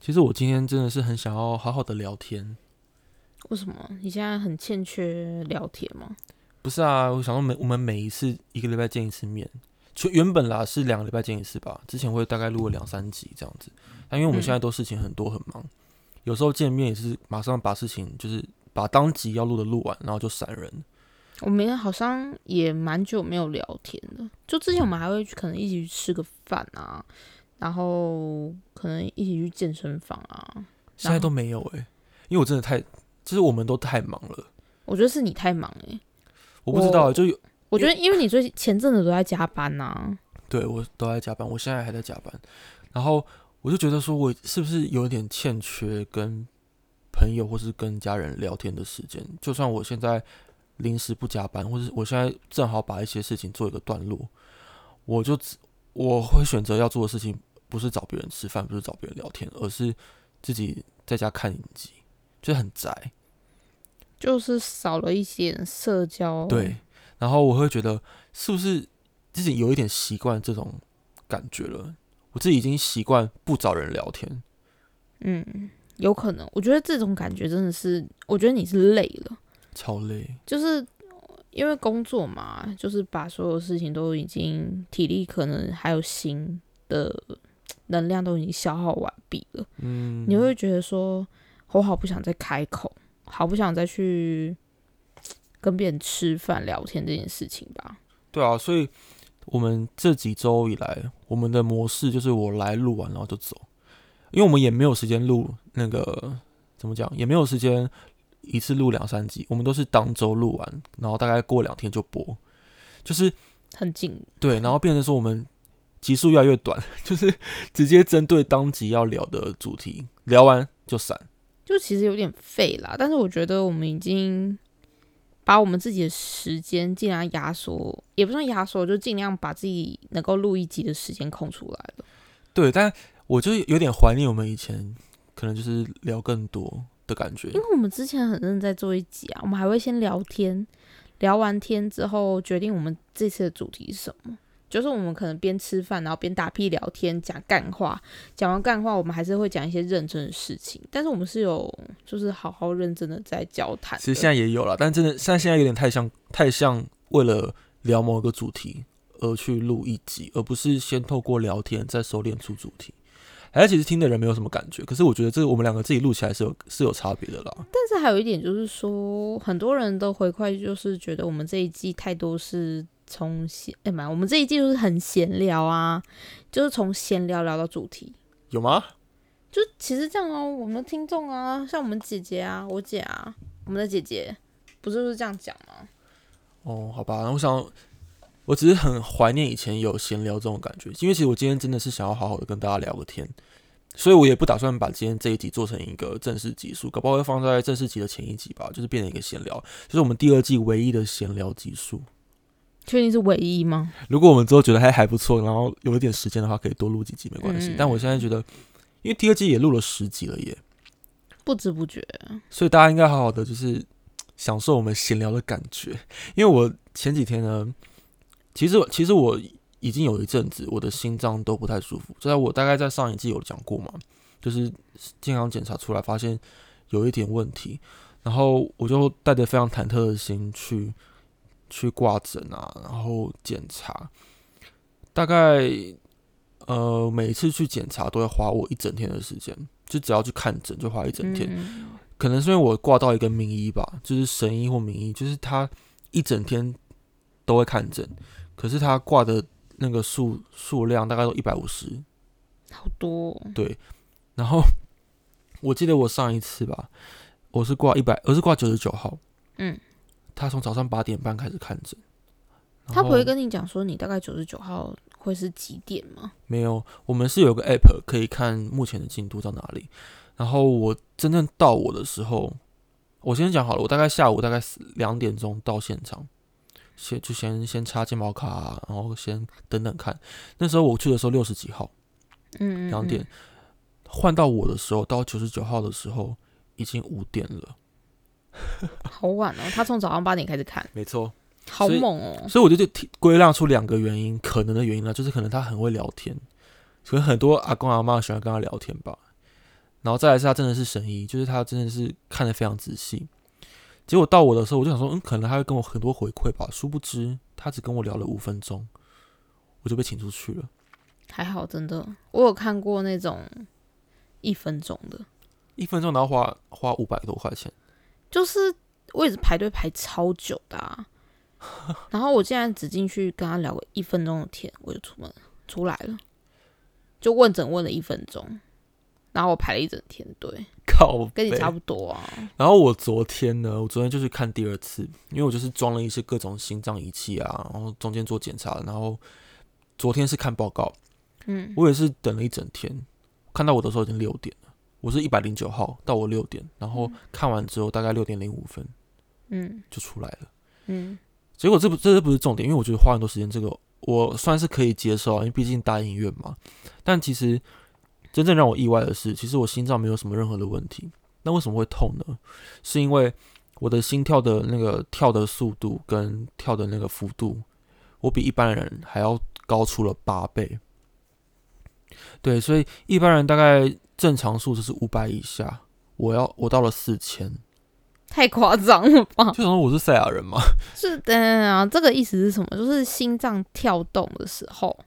其实我今天真的是很想要好好的聊天。为什么？你现在很欠缺聊天吗？不是啊，我想说每我们每一次一个礼拜见一次面，就原本啦是两个礼拜见一次吧，之前会大概录了两三集这样子。但因为我们现在都事情很多很忙，有时候见面也是马上把事情就是把当集要录的录完，然后就闪人。我们好像也蛮久没有聊天了，就之前我们还会去可能一起去吃个饭啊，然后可能一起去健身房啊。现在都没有哎、因为我真的太，就是我们都太忙了。我觉得是你太忙哎、我不知道，就有我觉得因为你最近前阵子都在加班呐、对我都在加班，我现在还在加班，然后我就觉得说，我是不是有一点欠缺跟朋友或是跟家人聊天的时间？就算我现在临时不加班，或是我现在正好把一些事情做一个段落，我就只我会选择要做的事情，不是找别人吃饭，不是找别人聊天，而是自己在家看影集，就很宅。就是少了一些社交。对，然后我会觉得是不是自己有一点习惯这种感觉了？我自己已经习惯不找人聊天。嗯，有可能。我觉得这种感觉真的是，我觉得你是累了，超累，就是因为工作嘛，就是把所有事情都已经体力可能还有心的能量都已经消耗完毕了，嗯，你会觉得说，我好不想再开口，好不想再去跟别人吃饭聊天这件事情吧。对啊，所以我们这几周以来，我们的模式就是我来录完然后就走，因为我们也没有时间录那个怎么讲，也没有时间一次录两三集，我们都是当周录完，然后大概过两天就播，就是很紧，对，然后变成说我们集数越来越短，就是直接针对当集要聊的主题聊完就散。就其实有点废啦。但是我觉得我们已经把我们自己的时间尽量压缩，也不算压缩，就尽量把自己能够录一集的时间空出来了。对，但我就有点怀念我们以前可能就是聊更多的感觉因。为我们之前很认真在做一集啊，我们还会先聊天，聊完天之后决定我们这次的主题是什么。就是我们可能边吃饭，然后边打屁聊天，讲干话。讲完干话，我们还是会讲一些认真的事情。但是我们是有，就是好好认真的在交谈。其实现在也有了，但真的现在现在有点太像太像为了聊某个主题而去录一集，而不是先透过聊天再收敛出主题。还是其实听的人没有什么感觉，可是我觉得这个我们两个自己录起来是有是有差别的啦。但是还有一点就是说，很多人都回馈就是觉得我们这一季太多是从闲，哎妈，我们这一季就是很闲聊啊，就是从闲聊聊到主题。有吗？就其实这样哦，我们的听众啊，像我们姐姐啊，我姐啊，我们的姐姐，不是就是这样讲吗？哦，好吧，那我想，我只是很怀念以前有闲聊这种感觉，因为其实我今天真的是想要好好的跟大家聊个天，所以我也不打算把今天这一集做成一个正式集数，搞不好会放在正式集的前一集吧，就是变成一个闲聊，就是我们第二季唯一的闲聊集数。确定是唯一吗？如果我们之后觉得还还不错，然后有一点时间的话，可以多录几集没关系。嗯但我现在觉得，因为第二季也录了十集了耶，不知不觉，所以大家应该好好的就是享受我们闲聊的感觉。因为我前几天呢，其实其实我已经有一阵子我的心脏都不太舒服，就在我大概在上一季有讲过嘛，就是健康检查出来发现有一点问题，然后我就带着非常忐忑的心去去挂诊啊，然后检查，大概呃每次去检查都要花我一整天的时间，就只要去看诊就花一整天。嗯，可能是因为我挂到一个名医吧，就是神医或名医，就是他一整天都会看诊，可是他挂的那个数数量大概都一百五十，好多哦、对。然后 我记得我上一次吧，我是挂一百，我是挂九十九号，嗯，他从早上八点半开始看诊，他不会跟你讲说你大概九十九号会是几点吗？没有，我们是有个 app 可以看目前的进度到哪里。然后我真正到我的时候，我先讲好了，我大概下午大概两点钟到现场，先就先先插健保卡、啊，然后先等等看。那时候我去的时候六十几号，嗯，嗯两点，换到我的时候，到九十九号的时候已经五点了。嗯好晚哦。他从早上八点开始看，没错，好猛哦。所以我就就提归纳出两个原因，可能的原因呢，就是可能他很会聊天，所以很多阿公阿妈喜欢跟他聊天吧。然后再来是他真的是神医，就是他真的是看得非常仔细。结果到我的时候，我就想说，嗯，可能他会跟我很多回馈吧。殊不知，他只跟我聊了五分钟，我就被请出去了。还好，真的，我有看过那种一分钟的，一分钟然后花花五百多块钱，就是位置排队排超久的、啊。然后我竟然只进去跟他聊个一分钟的天，我就出门出来了，就问诊问了一分钟，然后我排了一整天队，靠，跟你差不多啊。然后我昨天呢，我昨天就去看第二次，因为我就是装了一些各种心脏仪器啊，然后中间做检查，然后昨天是看报告，嗯，我也是等了一整天，看到我的时候已经六点了，我是一百零九号到我六点，然后看完之后大概六点零五分嗯就出来了。嗯结果这不这不是重点，因为我觉得花很多时间，这个我算是可以接受啊，因为毕竟大影院嘛。但其实真正让我意外的是，其实我心脏没有什么任何的问题。那为什么会痛呢？是因为我的心跳的那个跳的速度跟跳的那个幅度，我比一般人还要高出了八倍。对，所以一般人大概正常数字是五百以下，我要我到了四千，太夸张了吧？就想说我是赛亚人吗，是的啊，这个意思是什么？就是心脏跳动的时候，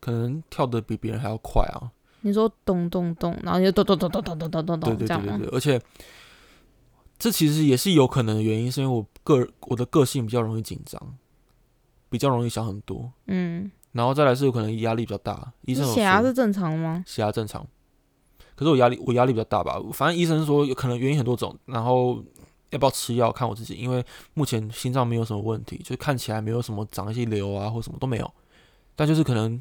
可能跳得比别人还要快啊。你说咚咚咚，然后你就咚咚咚咚咚咚咚咚对咚，这样吗？对对对对，而且这其实也是有可能的原因，是因为我个我的个性比较容易紧张，比较容易想很多，嗯，然后再来是有可能压力比较大。医你生血压是正常的吗？血压正常，可是我压力我压力比较大吧，反正医生说有可能原因很多种，然后要不要吃药看我自己，因为目前心脏没有什么问题，就看起来没有什么长一些瘤啊或什么都没有，但就是可能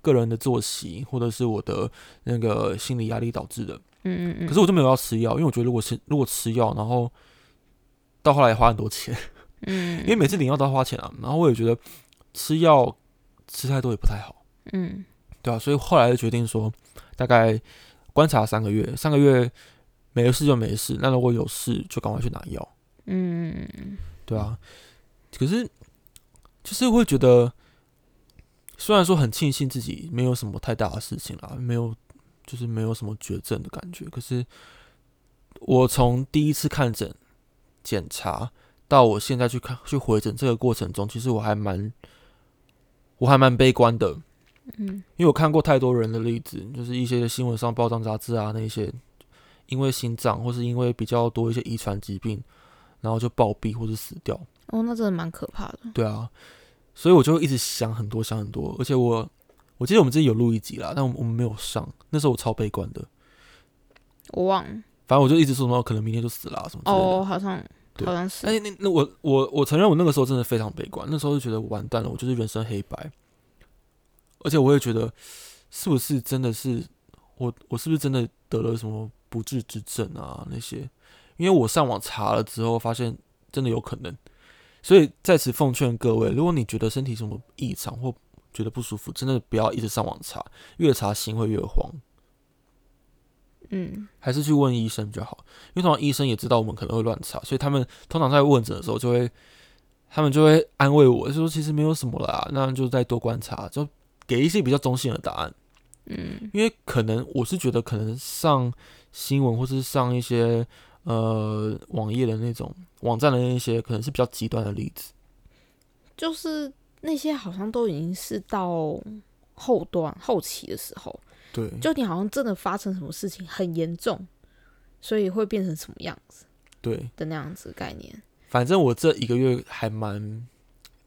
个人的作息或者是我的那个心理压力导致的。嗯嗯嗯。可是我就没有要吃药，因为我觉得如果吃如果吃药，然后到后来花很多钱，嗯，因为每次领药都要花钱啊。然后我也觉得吃药吃太多也不太好，嗯对啊，所以后来就决定说，大概观察三个月，三个月没事就没事，那如果有事就赶快去拿药，嗯。对啊。可是就是会觉得，虽然说很庆幸自己没有什么太大的事情啦，没有就是没有什么绝症的感觉，可是我从第一次看诊检查到我现在去看去回诊这个过程中，其实我还蛮我还蛮悲观的，嗯因为我看过太多人的例子，就是一些新闻上报章杂志啊那些，因为心脏或是因为比较多一些遗传疾病，然后就暴毙或是死掉。哦，那真的蛮可怕的。对啊，所以我就一直想很多想很多，而且我我记得我们之前有录一集啦，但我们我们没有上，那时候我超悲观的，我忘了反正我就一直说什么可能明天就死了、啊、什么之类的。哦，好像对好像是。哎，那那我我我承认我那个时候真的非常悲观，那时候就觉得完蛋了，我就是人生黑白，而且我也觉得是不是真的是我我是不是真的得了什么不治之症啊那些？因为我上网查了之后发现真的有可能，所以在此奉劝各位，如果你觉得身体什么异常或觉得不舒服，真的不要一直上网查，越查心会越慌。嗯还是去问医生比较好，因为通常医生也知道我们可能会乱查，所以他们通常在问诊的时候就会，他们就会安慰我，就说其实没有什么啦，那就再多观察，就给一些比较中性的答案。嗯因为可能我是觉得，可能上新闻或是上一些呃网页的那种网站的那些，可能是比较极端的例子。就是那些好像都已经是到后段后期的时候，对，就你好像真的发生什么事情很严重，所以会变成什么样子对，的那样子的概念。反正我这一个月还蛮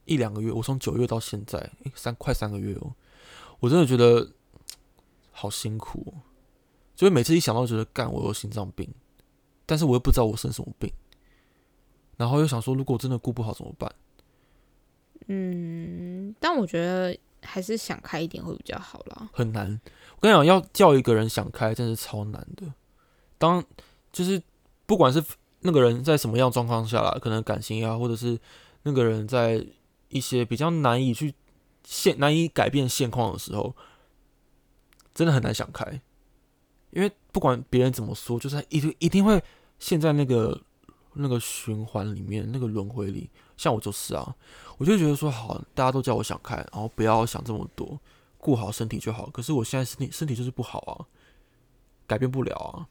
一两个月，我从九月到现在，诶三快三个月哦，我真的觉得 好辛苦哦。就是每次一想到，觉得干我有心脏病，但是我又不知道我生什么病，然后又想说，如果我真的顾不好怎么办？嗯，但我觉得还是想开一点会比较好啦。很难。我跟你讲，要叫一个人想开，真是超难的。当就是不管是那个人在什么样状况下啦，可能感情啊，或者是那个人在一些比较难以去现难以改变现况的时候，真的很难想开。因为不管别人怎么说，就是一定一定会陷在那个那个循环里面，那个轮回里。像我就是啊，我就觉得说好，大家都叫我想开，然后不要想这么多，顾好身体就好。可是我现在身体身体就是不好啊，改变不了啊。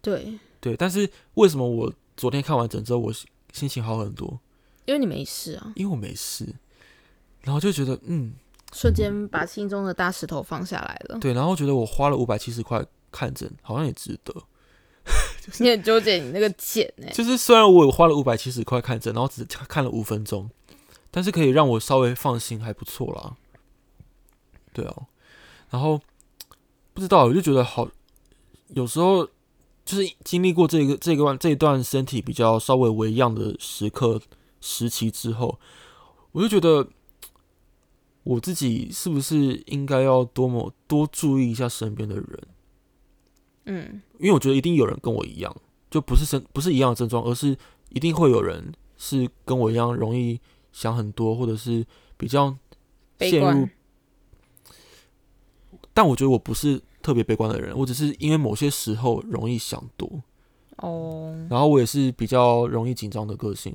对，对，但是为什么我昨天看完整之后，我心心情好很多？因为你没事啊，因为我没事，然后就觉得嗯，瞬间把心中的大石头放下来了。对，然后觉得我花了五百七十块看诊，好像也值得。你很纠结你那个钱呢、就是虽然我有花了五百七十块看诊，然后只看了五分钟，但是可以让我稍微放心，还不错啦。对啊，然后不知道，我就觉得好，有时候就是经历过这个这个段这一段身体比较稍微微恙的时刻时期之后，我就觉得我自己是不是应该要多么多注意一下身边的人。嗯，因为我觉得一定有人跟我一样，就不是身不是一样的症状，而是一定会有人是跟我一样容易想很多，或者是比较悲观陷入。但我觉得我不是特别悲观的人，我只是因为某些时候容易想多，哦，然后我也是比较容易紧张的个性。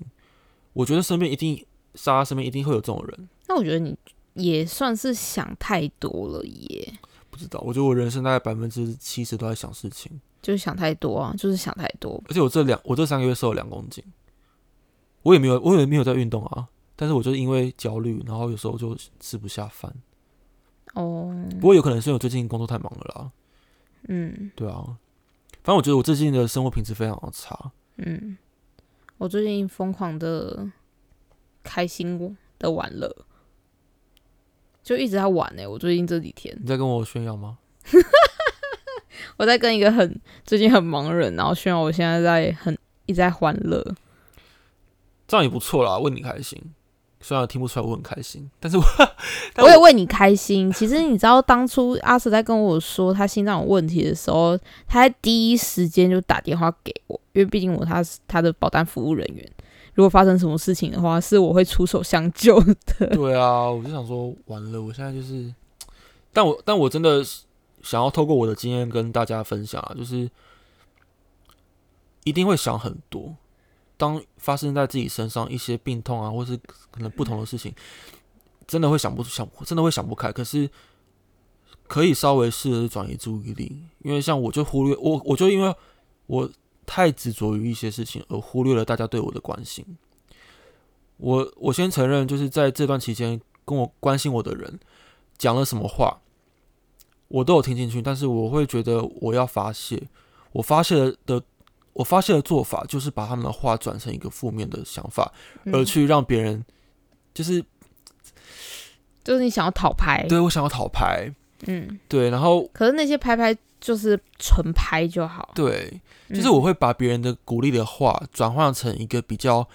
我觉得身边一定，莎莎身边一定会有这种人。那我觉得你也算是想太多了耶，不知道，我觉得我人生大概百分之七十都在想事情，就是想太多啊，就是想太多。而且我这两我这三个月瘦了两公斤，我也没有我也没有在运动啊，但是我就是因为焦虑，然后有时候就吃不下饭。哦，不过有可能是因为我最近工作太忙了啦，嗯。对啊，反正我觉得我最近的生活品质非常的差。嗯，我最近疯狂的开心的玩乐，就一直在玩呢、我最近这几天，你在跟我炫耀吗？我在跟一个很最近很忙的人，然后炫耀我现在在很一直在欢乐。这样也不错啦，为你开心。虽然听不出来我很开心，但是我也为你开心。其实你知道，当初阿 Sir 在跟我说他心脏有问题的时候，他在第一时间就打电话给我，因为毕竟我他是他的保单服务人员。如果发生什么事情的话，是我会出手相救的。对啊，我就想说，完了，我现在就是，但我但我真的想要透过我的经验跟大家分享啊，就是一定会想很多。当发生在自己身上一些病痛啊，或是可能不同的事情，真的会想不出想，真的会想不开。可是可以稍微试着转移注意力，因为像我就忽略我，我就因为我太执着于一些事情，而忽略了大家对我的关心。我我先承认，就是在这段期间跟我关心我的人讲了什么话，我都有听进去，但是我会觉得我要发泄，我发泄的我发泄的做法就是把他们的话转成一个负面的想法，而嗯，去让别人就是就是你想要讨牌，对我想要讨牌，嗯，对，然后可是那些拍拍就是纯拍就好，对，嗯就是我会把别人的鼓励的话转换成一个比较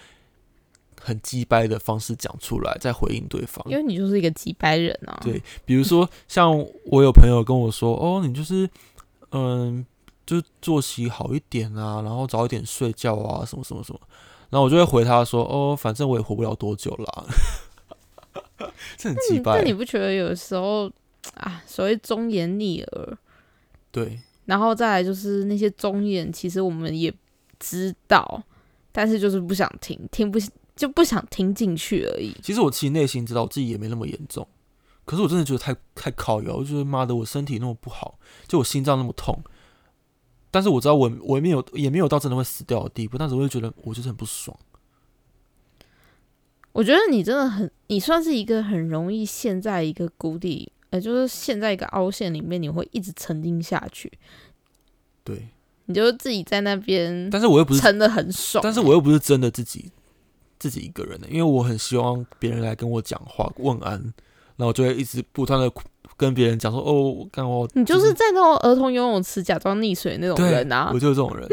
很鸡掰的方式讲出来，再回应对方。因为你就是一个鸡掰人啊，对比如说，像我有朋友跟我说：“哦，你就是嗯，就作息好一点啊，然后早一点睡觉啊，什么什么什么。”然后我就会回他说：“哦，反正我也活不了多久啦。”这很鸡掰但。你不觉得有时候啊，所谓忠言逆耳，对，然后再来就是那些忠言，其实我们也知道，但是就是不想听，听不就不想听进去而已。其实我自己内心知道我自己也没那么严重，可是我真的觉得太太靠摇，我就觉得妈的，我身体那么不好，就我心脏那么痛。但是我知道我我也没有也没有到真的会死掉的地步，但是我就觉得我就是很不爽。我觉得你真的很，你算是一个很容易陷在一个谷底，呃，就是陷在一个凹陷里面，你会一直沉浸下去，对，你就自己在那边但是我又不是沉的很爽。但是我又不是真的自己自己一个人的，因为我很希望别人来跟我讲话问安，然后我就会一直不断的跟别人讲说：“哦，我干我你就是在那种儿童游泳池假装溺水那种人啊我。就是这种人。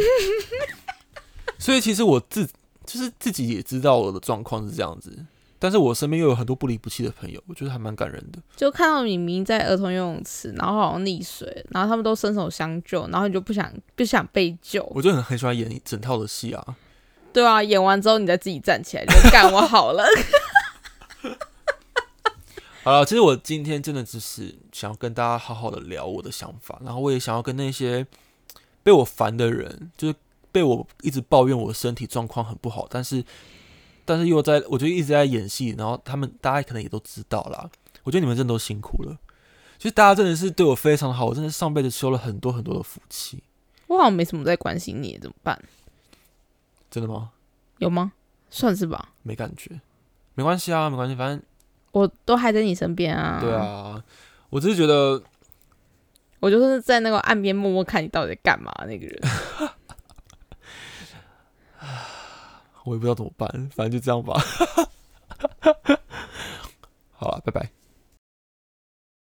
所以其实我自就是自己也知道我的状况是这样子，但是我身边又有很多不离不弃的朋友，我觉得还蛮感人的。就看到你明明在儿童游泳池，然后好像溺水，然后他们都伸手相救，然后你就不想不想被救，我就很很喜欢演一整套的戏啊。对啊，演完之后你再自己站起来，就干我好了。好了，其实我今天真的只是想要跟大家好好的聊我的想法，然后我也想要跟那些被我烦的人，就是被我一直抱怨我身体状况很不好，但是但是又在我就一直在演戏，然后他们大家可能也都知道啦。我觉得你们真的都辛苦了，其实大家真的是对我非常好，我真的上辈子修了很多很多的福气。我好像没什么在关心你，怎么办？真的吗？有吗？算是吧，没感觉，没关系啊，没关系，反正我都还在你身边啊。对，啊，我只是觉得我就是在那个岸边默默看你到底在干嘛那个人。我也不知道怎么办，反正就这样吧。好了，拜拜。